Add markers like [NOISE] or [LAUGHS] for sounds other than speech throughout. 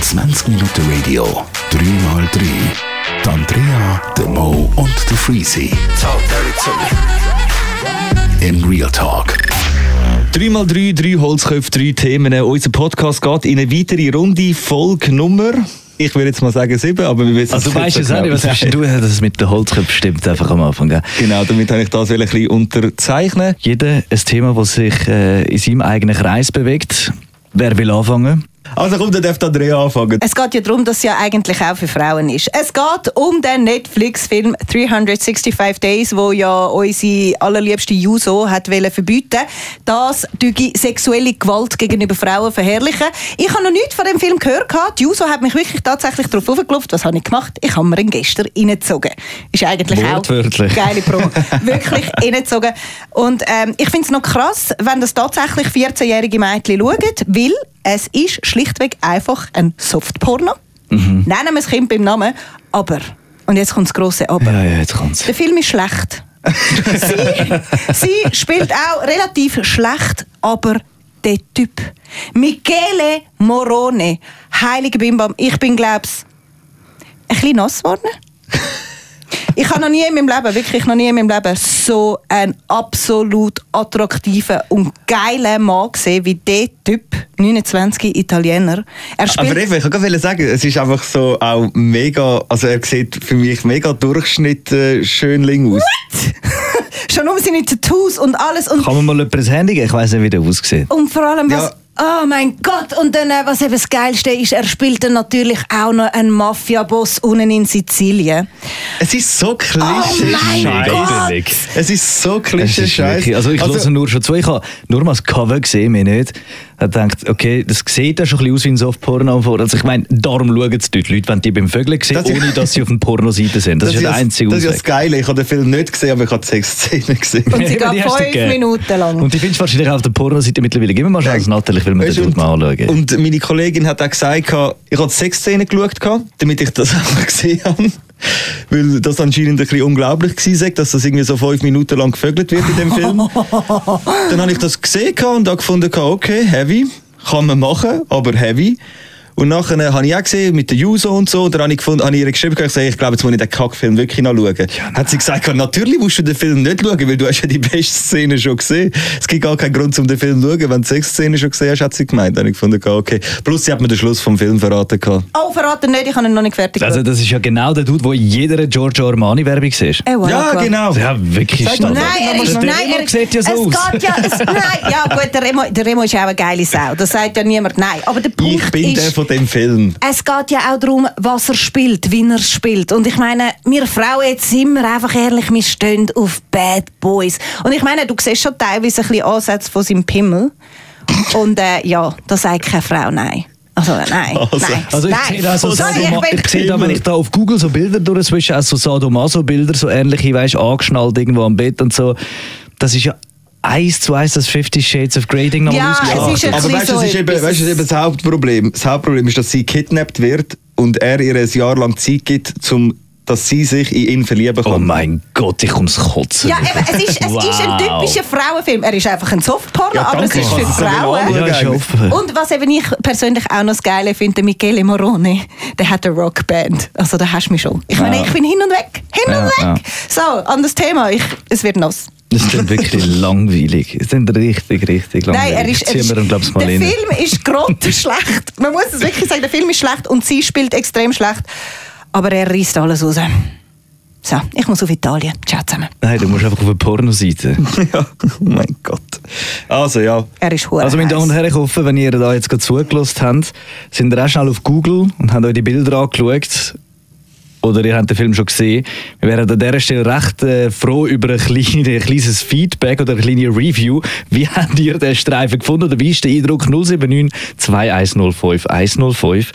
20 Minuten Radio, 3x3. Die Andrea, der Mo und der Freezy. In Real Talk. 3x3, drei Holzköpfe, drei Themen. Unser Podcast geht in eine weitere Runde. Folgenummer. Ich würde jetzt mal sagen sieben, aber wir wissen Also es du weißt es auch so nicht, was hast du, dass es mit den Holzköpfen stimmt, einfach am Anfang. Gell? Genau, damit habe ich das ein bisschen unterzeichnen. Jeder ein Thema, das sich äh, in seinem eigenen Kreis bewegt. Wer will anfangen? Also komm, dann darf Andrea anfangen. Es geht ja darum, dass es ja eigentlich auch für Frauen ist. Es geht um den Netflix-Film 365 Days, wo ja unsere allerliebste Juso hat verbieten, dass die sexuelle Gewalt gegenüber Frauen verherrlichen. Ich habe noch nichts von dem Film gehört. Die Juso hat mich wirklich tatsächlich darauf aufgelaufen. Was habe ich gemacht? Ich habe mir ihn gestern reingezogen. Ist eigentlich auch geile Promo. [LAUGHS] wirklich reingezogen. Und ähm, ich finde es noch krass, wenn das tatsächlich 14-jährige Mädchen schauen, weil es ist schlichtweg einfach ein Softporno. Mhm. Nennen wir das Kind beim Namen, aber, und jetzt kommt das grosse Aber. Ja, ja, jetzt kommt's. Der Film ist schlecht. [LAUGHS] sie, sie spielt auch relativ schlecht, aber der Typ. Michele Morone, heilige Bimbam, ich bin, glaub's, ein bisschen nass geworden. Ich habe noch nie in meinem Leben, wirklich noch nie in meinem Leben, so einen absolut attraktiven und geilen Mann gesehen wie der Typ, 29 Italiener. Er spielt Aber eben, ich wollte gerade sagen, es ist einfach so auch mega, also er sieht für mich mega Durchschnitt äh, schönling aus. [LAUGHS] schon um seine Tattoos und alles und Kann man mal jemand ein Handy geben? Ich weiss nicht, wie der aussieht. Und vor allem, was. Ja. Oh mein Gott! Und dann, äh, was eben das Geilste ist, er spielt dann natürlich auch noch einen Mafia-Boss unten in Sizilien. Es ist so Oh klischee mein Scheiß. Gott! Es ist so Es klischee ist Scheiß. wirklich, also ich höre nur schon zu. Ich habe nur mal das Cover gesehen, mir nicht. Ich habe gedacht, okay, das sieht ja schon ein bisschen aus wie ein Softporno. vor. Also ich meine, darum schauen es die Leute, wenn die beim Vögeln sehen, Das ohne dass sie auf der Pornoseite sind. Das, ist ja der einzige Das ist ja das. Geile. Ich habe den Film nicht gesehen, aber ich habe die Sexszene gesehen. Und sie geht fünf. Minuten lang. Und die findest du wahrscheinlich auch auf der Pornoseite mittlerweile. Gib mir mal Chance, Nathalie, ich will mir Weißt den du, Dude mal anschauen. Und meine Kollegin hat auch gesagt, ich habe die Sexszene geschaut, damit ich das [LAUGHS] auch gesehen habe. Weil das anscheinend ein bisschen unglaublich war, dass das irgendwie so fünf Minuten lang gevögelt wird in dem Film. [LAUGHS] Dann habe ich das gesehen und habe gefunden, okay, heavy, kann man machen, aber heavy. Und nachher äh, habe ich auch gesehen, mit der Juso und so, da habe ich, gefunden, habe ich ihr geschrieben, ich gesagt, ich glaube, jetzt muss ich den Kackfilm wirklich noch schauen. hat sie gesagt, natürlich musst du den Film nicht schauen, weil du hast ja die beste Szene schon gesehen. Es gibt gar keinen Grund, um den Film zu schauen. Wenn du die Szene schon gesehen hast, hat sie gemeint. Dann habe ich gefunden, okay. Plus, sie hat mir den Schluss vom Film verraten. Gehabt. oh, verraten nicht, ich habe ihn noch nicht fertig Also das ist ja genau der Dude, der in jeder Giorgio Armani-Werbung siehst. Eh, voilà, Ja, klar. genau. Ja, wirklich Sag. Nein, er ist, nein, er, sieht ja so es aus. Geht ja, es, nein, ja gut, der Remo, der Remo ist auch eine geile Sau. Das sagt ja niemand nein. Aber der Punkt Ich bin ist, der von dem Film. es geht ja auch darum, was er spielt, wie er spielt. Und ich meine, wir Frauen, jetzt sind wir einfach ehrlich, wir stehen auf Bad Boys. Und ich meine, du siehst schon teilweise ein bisschen Ansätze von seinem Pimmel. Und äh, ja, da sagt keine Frau nein. Also nein, Also- nein. Also ich nein. sehe da so Sorry, Sadoma ich bin, ich sehe da, wenn ich da auf Google so Bilder durchswische, also so Sadomaso-Bilder, so ähnliche, weißt du, angeschnallt irgendwo am Bett und so. Das ist ja eins zu eins das Fifty Shades of Grey Ding nochmal Ja, es ist ein Aber weißt du, so das ist eben, weißt, du, das ist eben das Hauptproblem. Das Hauptproblem ist, dass sie kidnappt wird und er ihr ein Jahr lang Zeit gibt, um, dass sie sich in ihn verlieben kann. Oh mein Gott, ich ums Kotzen. ja, eben, es ist, es ist ein Wow. typischer Frauenfilm. Er ist einfach ein Softporno, Ja, aber es ist für Frauen. Ja. Und was eben ich persönlich auch noch das Geile finde, Michele Morone, der hat eine Rockband. Also da hast du mich schon. Ich meine, Ja. ich bin hin und weg. Hin Ja, und ja. weg. So, anderes Thema. Ich, es wird nass. Das ist wirklich [LAUGHS] langweilig. Das ist richtig, richtig langweilig. Nein, er ist, er ist, wir glaub's der rein. Film ist grottenschlecht. [LAUGHS] Man muss es wirklich sagen, der Film ist schlecht und sie spielt extrem schlecht. Aber er reißt alles raus. So, ich muss auf Italien. Ciao zusammen. Nein, du musst einfach auf eine Pornoseite. [LAUGHS] ja, oh mein Gott. Also ja, Er ist hure Also meine Damen und. Herren, ich hoffe, wenn ihr da jetzt gerade zugelassen habt, sind ihr auch schnell auf Google und habt euch die Bilder angeschaut. Oder ihr habt den Film schon gesehen. Wir wären an dieser Stelle recht äh, froh über ein, kleine, ein kleines Feedback oder eine kleine Review. Wie [LAUGHS] habt ihr den Streifen gefunden? Oder wie ist der Eindruck 079 2105 105?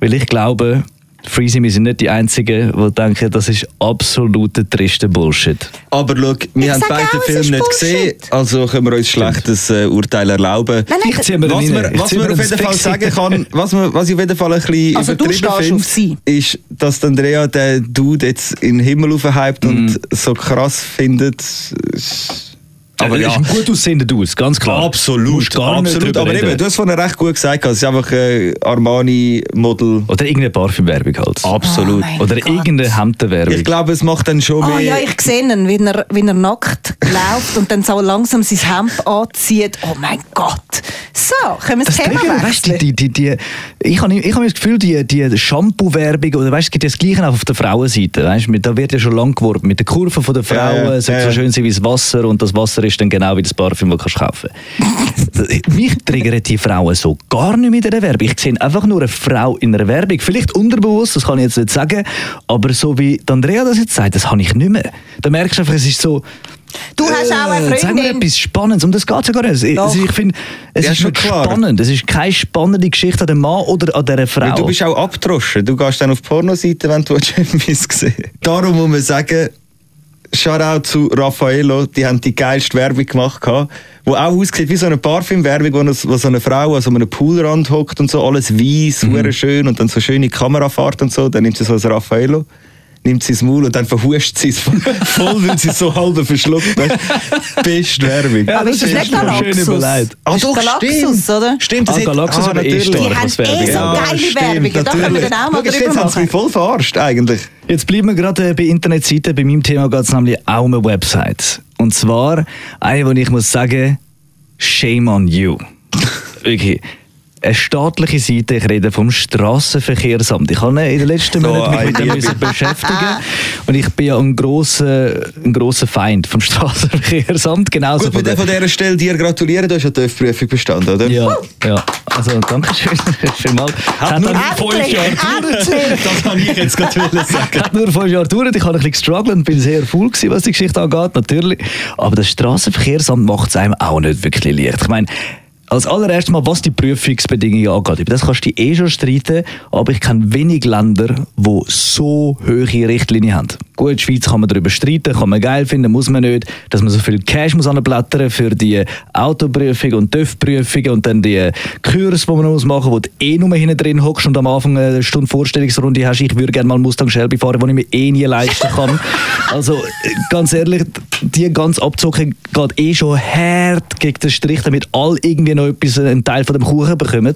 Weil ich glaube, Freezy, wir sind nicht die Einzigen, die denken, das ist absoluter triste Bullshit. aber schau, wir Ich haben beide auch, den es Film ist nicht Bullshit. gesehen, also können wir uns schlechtes äh, Urteil erlauben. Nein, nein, Ich ziehe mir Was man, was man auf den jeden Fall sagen kann, was, man, was ich auf jeden Fall ein bisschen Also übertrieben finde, ist, dass der Andrea den Dude jetzt in den Himmel aufhypt Mhm. und so krass findet. Aber Aber ja. ist ein gut aussehender Dude, ganz klar. Absolut, Musst gar nicht absolut. Aber eben, du hast vorhin recht gut gesagt, es ist einfach ein Armani-Model. Oder irgendeine Parfümwerbung halt. Absolut. Oh Oder Gott. irgendeine Hemdenwerbung. ich glaube, es macht dann schon Oh mehr... ja, ich sehe ihn, wie er, wie er nackt [LAUGHS] läuft und dann so langsam sein Hemd anzieht. Oh mein Gott. So, können wir das, Das Thema Triggern, weißt die, die, die, ich habe ich hab das Gefühl, die, die Shampoo-Werbung, oder weißt, du, es gibt das Gleiche auch auf der Frauenseite. Weißt, da wird ja schon lang geworben mit der Kurve von der Frauen, Ja, ja, es soll ja, so schön sein wie das Wasser und das Wasser ist dann genau wie das Parfüm, das du kannst kaufen Mich triggern die Frauen so gar nicht mit einer Werbung. Ich sehe einfach nur eine Frau in einer Werbung. Vielleicht unterbewusst, das kann ich jetzt nicht sagen, aber so wie die Andrea das jetzt sagt, das habe ich nicht mehr. Da merkst du einfach, es ist so... Du hast auch eine Äh, Sag mir Freundin. etwas Spannendes. Um das geht es ja gar nicht. Ich, Doch. ich finde, es Ja, ist schon nicht klar. spannend. Es ist keine spannende Geschichte an dem Mann oder an dieser Frau. Weil du bist auch abgedroschen. Du gehst dann auf die Pornoseite, wenn du [LAUGHS] etwas sehen Darum muss man sagen, Shoutout zu Raffaello, die haben die geilste Werbung gemacht, wo auch aussieht wie so eine Parfümwerbung, wo, es- wo so eine Frau an so einem Poolrand hockt und so, alles weiß, mhm. schön und dann so schöne Kamerafahrt und so, dann nimmt sie so ein Raffaello, nimmt sie ins Maul und dann verhuscht sie es voll, [LAUGHS] weil sie es so halb verschluckt. du. Beste Werbung. Ja, Aber ist das ist nicht Galaxus? Ah, ist doch, Galaxus, oder? Stimmt, Ah, hat- Galaxus aber eh natürlich. stark, Die haben Werbung eh so geile stimmt, Werbungen. Da können wir natürlich. dann auch mal Schau, jetzt drüber haben sie mich voll verarscht, eigentlich. Jetzt bleiben wir gerade bei Internetseiten. Bei meinem Thema geht es nämlich auch um eine Website. Und zwar eine, wo ich muss sagen, shame on you. [LAUGHS] Wirklich. Eine staatliche Seite, ich rede vom Straßenverkehrsamt. Ich habe in den letzten So Monaten mich mit dem müssen beschäftigen und ich bin ja ein grosser, ein grosser Feind vom Straßenverkehrsamt. Genauso Gut, wir dürfen an dieser Stelle dir gratulieren, du hast ja die TÜV-Prüfung bestanden, oder? ja, ja. Also, danke schön. [LAUGHS] Vielmals. Hat nur dann Endlich, endlich. Das kann ich jetzt gerade [LAUGHS] sagen. hat nur fünf Jahre gedauert. Ich habe ein bisschen gestruggelt und bin sehr faul gewesen, was die Geschichte angeht, natürlich. Aber das Straßenverkehrsamt macht es einem auch nicht wirklich leicht. Ich meine, als allererstes mal, was die Prüfungsbedingungen angeht. Über das kannst du dich eh schon streiten, aber ich kenne wenig Länder, die so hohe Richtlinien haben. Gut, die Schweiz kann man darüber streiten, kann man geil finden, muss man nicht, dass man so viel Cash muss anblättern für die Autoprüfung und TÜV-Prüfungen und dann die Kurs, die man muss machen muss, wo du eh nur hinten drin hockst und am Anfang eine Stunde Vorstellungsrunde hast. Ich würde gerne mal Mustang Shelby fahren, den ich mir eh nie leisten kann. [LAUGHS] also, ganz ehrlich, die ganze Abzocke geht eh schon hart gegen den Strich, damit alle irgendwie noch etwas, einen Teil von dem Kuchen bekommen.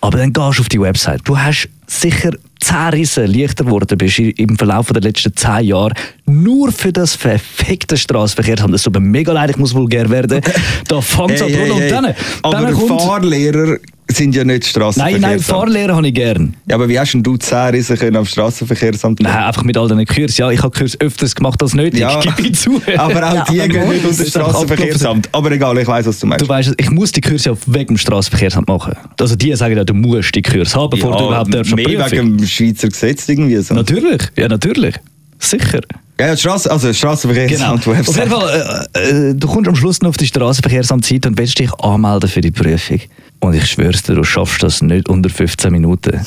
Aber dann gehst du auf die Website. Du hast sicher zehn Rissen leichter geworden bist im Verlauf der letzten zehn Jahre. Nur für das verfickte Straßenverkehrsamt. Das tut mir mega leid, ich muss vulgär werden. Da fängt es an Hey, hey, und hey. dann, Aber dann kommt... Fahrlehrer sind ja nicht Nein, Straßenverkehrsamt. nein, Fahrlehrer habe ich gern. Ja, aber wie hast denn du 10 Rissen können am Straßenverkehrsamt Nein, einfach mit all diesen Kursen. Ja, ich habe Kurs öfters gemacht als nötig. Ja, ich zu. [LAUGHS] aber auch Ja, die aber gehen nicht unter das Straßenverkehrsamt. Aber egal, ich weiß, was du meinst. Du weißt, ich muss die Kurse ja wegen dem Straßenverkehrsamt machen. Also die sagen ja, du musst die Kurse haben, bevor du überhaupt darfst mehr prüfen. wegen dem Schweizer Gesetz irgendwie so. Natürlich, ja natürlich. Sicher. Ja, ja, Strasse, also Genau. Straßenverkehrsamt Auf jeden. Fall, äh, äh, du kommst am Schluss noch auf die Straßenverkehrsamtseite und willst dich anmelden für die Prüfung. Und ich schwör's dir, du schaffst das nicht unter 15 Minuten.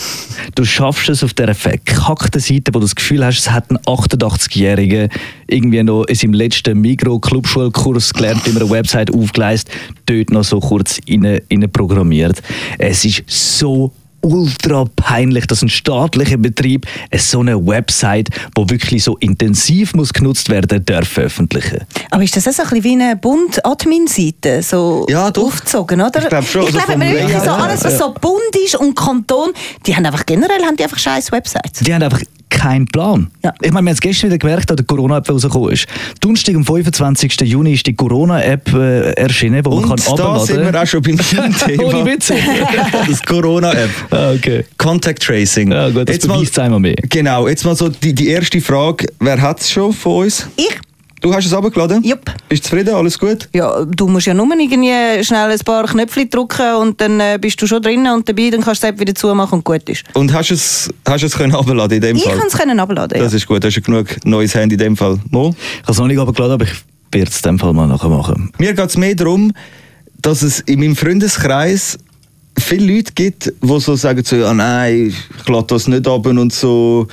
Du schaffst es auf dieser verkackten Seite, wo du das Gefühl hast, es hat ein 88-Jähriger irgendwie noch in seinem letzten Mikro-Clubschulkurs gelernt, wie man eine Website aufgleist, dort noch so kurz rein programmiert. Es ist so ultra peinlich, dass ein staatlicher Betrieb eine so eine Website, wo wirklich so intensiv muss genutzt werden, darf veröffentlichen. Aber ist das auch so ein bisschen wie eine Bund-Admin-Seite? So Ja, doch. aufgezogen, oder? Ich glaub schon, Ich glaube, vom wenn man wirklich so alles, was so Bund ist und Kanton, die haben einfach generell haben die einfach scheiß Websites. Die haben einfach keinen Plan. Ja. Ich meine, wir haben es gestern wieder gemerkt, als die Corona-App rausgekommen ist. Donnerstag, am 25. Juni, ist die Corona-App äh, erschienen, wo man kann da sind wir auch schon beim [LAUGHS] Thema. Ohne Witze. [LAUGHS] das Corona-App. ah, okay. Contact Tracing. Ja, gut, das Jetzt mal- beweist es einmal mehr. Genau, jetzt mal so die, die erste Frage. Wer hat es schon von uns? Ich? Du hast es abgeladen? Jupp. Bist du zufrieden? Alles gut? Ja, du musst ja nur irgendwie schnell ein paar Knöpfe drücken und dann äh, bist du schon drinnen und dabei, dann kannst du App wieder zumachen und gut ist. Und hast du es, hast du es können abladen in dem Ich Fall? kann es können abladen. Das Ja. ist gut, hast du genug neues Handy in dem Fall. Mo? Ich habe es noch nicht abgeladen, aber ich werde es in dem Fall mal nachher machen. Mir geht es mehr darum, dass es in meinem Freundeskreis viele Leute gibt, die so sagen, so, ja, nein, ich lade das nicht ab und so.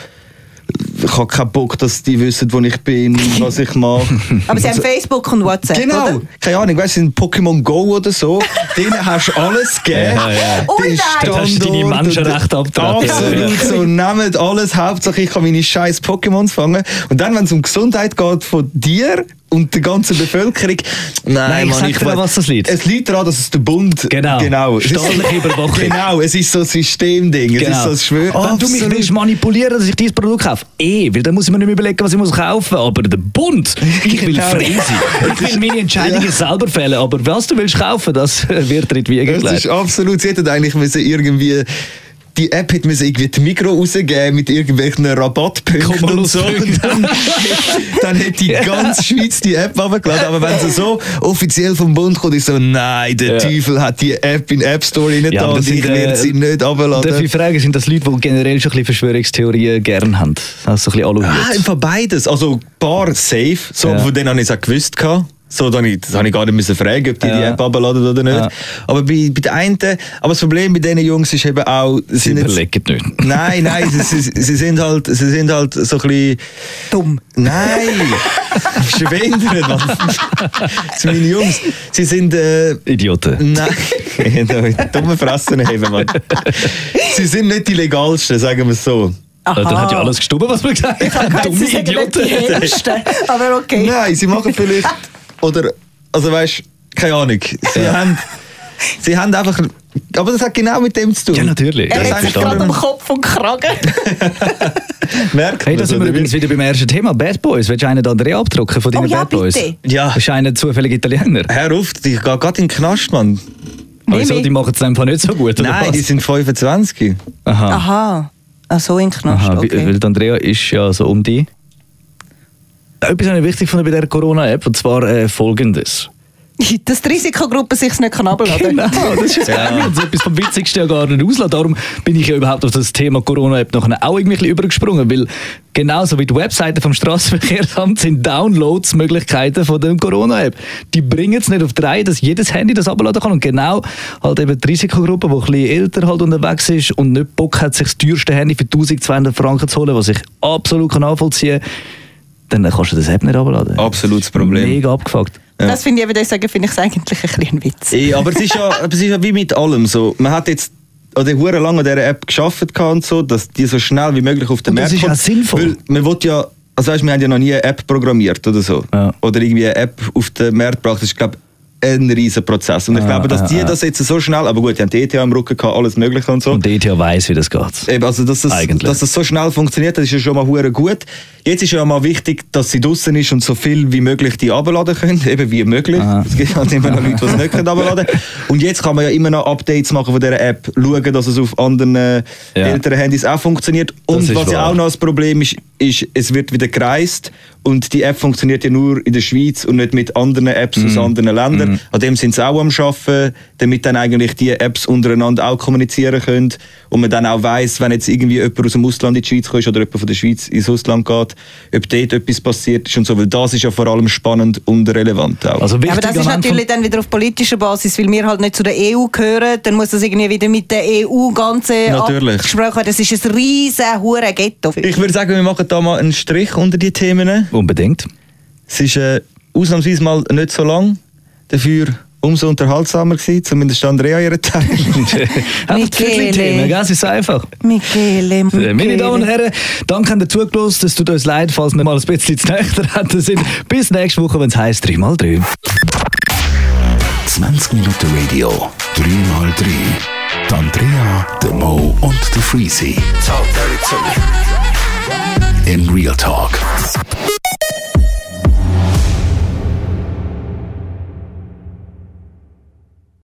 Ich habe keinen Bock, dass die wissen, wo ich bin, was ich mache. [LAUGHS] Aber sie haben Facebook und WhatsApp, Genau, oder? keine Ahnung, weißt du, in Pokémon Go oder so, [LAUGHS] denen hast du alles gegeben. Ja, ja. Den nein! Dort hast du deine Standort Menschenrechte und- abgetreten. Absolut, so nehmt alles, Hauptsache ich kann meine scheiß Pokémons fangen. Und dann, wenn es um Gesundheit geht von dir und der ganzen Bevölkerung. Nein, Nein, ich Mann, sag dir, weiss- was das liegt. Es liegt daran, dass es der Bund. Genau. genau. Es ist- Staatliche Überwachung. Genau, es ist so ein Systemding. Es ist so ein Schwör. Genau. Wenn du mich willst manipulieren, dass ich dieses Produkt kaufe, eh, weil dann muss ich mir nicht mehr überlegen, was ich muss kaufen. Aber der Bund, ich will [LAUGHS] Genau. frei sein. Ich will meine Entscheidungen selber fällen. Aber was du willst kaufen, das [LAUGHS] wird dir in die Wiege Das gelegt. ist absolut. Sie hätten eigentlich müssen irgendwie. Die App hätte müssen irgendwie die Mikro rausgeben mit irgendwelchen Rabattpunkten und so. Und dann, dann hätte die [LAUGHS] ganze Schweiz die App runtergeladen. Aber wenn sie so offiziell vom Bund kommt, ist so, nein, der Ja. Teufel hat die App in den App Store rein Ja, und ich sind, äh, werde sie nicht Darf runterladen. ich fragen, sind das Leute, die generell schon ein bisschen Verschwörungstheorien gerne haben? Also so ein bisschen Ah, einfach beides. Also ein paar safe, so, Ja. von denen habe ich es auch gewusst. gehabt. So, das habe ich gar nicht müssen fragen, ob die Ja. die App runterladen oder nicht. Ja. Aber bei, bei den einen, aber das Problem bei diesen Jungs ist eben auch, sie Sie sind jetzt, überlegen nicht. Nein, nein, sie, sie, sie, sind halt, sie sind halt so ein bisschen. Dumm. Nein! [LAUGHS] Bist du behindert, Mann? Das sind meine Jungs. Sie sind. Äh, Idioten. nein, [LAUGHS] dumme Fressen haben, Mann. Sie sind nicht die legalsten, sagen wir es so. Also, da hat ja alles gestummen, was wir gesagt haben. Dumme Idioten. Aber okay. Nein, sie machen vielleicht. [LAUGHS] Oder. Also weißt keine Ahnung. Sie Ja. haben. Sie haben einfach. Aber das hat genau mit dem zu tun. Ja, natürlich. Er Das hat ist sich gerade am Kopf und Kragen. [LAUGHS] Merkt Hey, da sind wir übrigens wie? wieder beim ersten Thema. Bad Boys. Willst du einen anderen abdrucken von deinen Oh ja, Bad Boys? bitte. Ja. Das ist einer zufällig Italiener. Hör auf, ich gehe gerade in den Knast, Mann. Aber wieso? Die machen es einfach nicht so gut, oder Nein, was? die sind 25. Aha. Aha. Ach so, in den Knast, Aha, okay. weil Andrea ist ja so um die. Etwas habe ich wichtig gefunden bei dieser Corona-App, und zwar äh, folgendes. [LAUGHS] Dass die Risikogruppe sich nicht kann abladen kann. Genau, das ist ja. Etwas vom Witzigsten ja gar nicht auslassen. Darum bin ich ja überhaupt auf das Thema Corona-App nachher auch irgendwie übergesprungen, weil genauso wie die Webseiten vom Straßenverkehrsamt sind Downloads-Möglichkeiten von der Corona-App. Die bringen es nicht auf die Reihe, dass jedes Handy das abladen kann und genau halt eben die Risikogruppe, die ein bisschen älter halt unterwegs ist und nicht Bock hat, sich das teuerste Handy für 1200 Franken zu holen, was ich absolut kann nachvollziehen kann, dann kannst du das App nicht abladen. Absolutes Problem. Mega abgefuckt. Das finde ich, ich sagen, finde ich es eigentlich ein bisschen ein Witz. Eh, aber es ist, ja, [LAUGHS] aber es ist ja wie mit allem so. Man hat jetzt oder hure lange an dieser App geschafft und so, dass die so schnell wie möglich auf den Und das Markt ist ja kommt. sinnvoll. Weil man will ja, also weißt, wir haben ja noch nie eine App programmiert oder so. Ja. Oder irgendwie eine App auf den Markt gebracht. Das ist, glaube ein riesen Prozess. Und ich Ah, glaube, dass ah, die ah. das jetzt so schnell, aber gut, die haben die ETH im Rücken gehabt, alles mögliche und so. Und die ETH weiss, wie das geht. Eben, also, dass das, Eigentlich. dass das so schnell funktioniert, das ist ja schon mal hure gut. Jetzt ist ja mal wichtig, dass sie draußen ist und so viel wie möglich die abladen können, [LAUGHS] eben wie möglich. Aha. Es gibt halt immer noch Leute, die es nicht können abladen [LAUGHS] Und jetzt kann man ja immer noch Updates machen von dieser App, schauen, dass es auf anderen äh, Ja. älteren Handys auch funktioniert. Und was ja wahr. auch noch das Problem ist, ist, es wird wieder gereist und die App funktioniert ja nur in der Schweiz und nicht mit anderen Apps Mhm. aus anderen Ländern. An dem sind sie auch am Arbeiten, damit dann eigentlich die Apps untereinander auch kommunizieren können und man dann auch weiß, wenn jetzt irgendwie jemand aus dem Ausland in die Schweiz kommt oder jemand von der Schweiz ins Ausland geht, ob dort etwas passiert ist und so, weil das ist ja vor allem spannend und relevant auch. Also Aber das ist natürlich dann wieder auf politischer Basis, weil wir halt nicht zu der EU gehören. Dann muss das irgendwie wieder mit der EU ganze Natürlich. abgesprochen werden. Das ist ein riesen hure Ghetto. ich würde sagen, wir machen da mal einen Strich unter die Themen. Unbedingt. Es ist äh, ausnahmsweise mal nicht so lang, dafür umso unterhaltsamer gewesen, zumindest Andrea ihren Teil. [LAUGHS] [LAUGHS] Michele. Es ist einfach. Michele, Äh, Meine Michele. Damen und Herren, danke habt ihr zugelassen. Es tut uns leid, falls wir mal ein bisschen zu hätten sind. Bis nächste Woche, wenn es heisst 3x3. 20 Minuten Radio, 3x3. Die Andrea, der Mo und der Freezy. In Real Talk.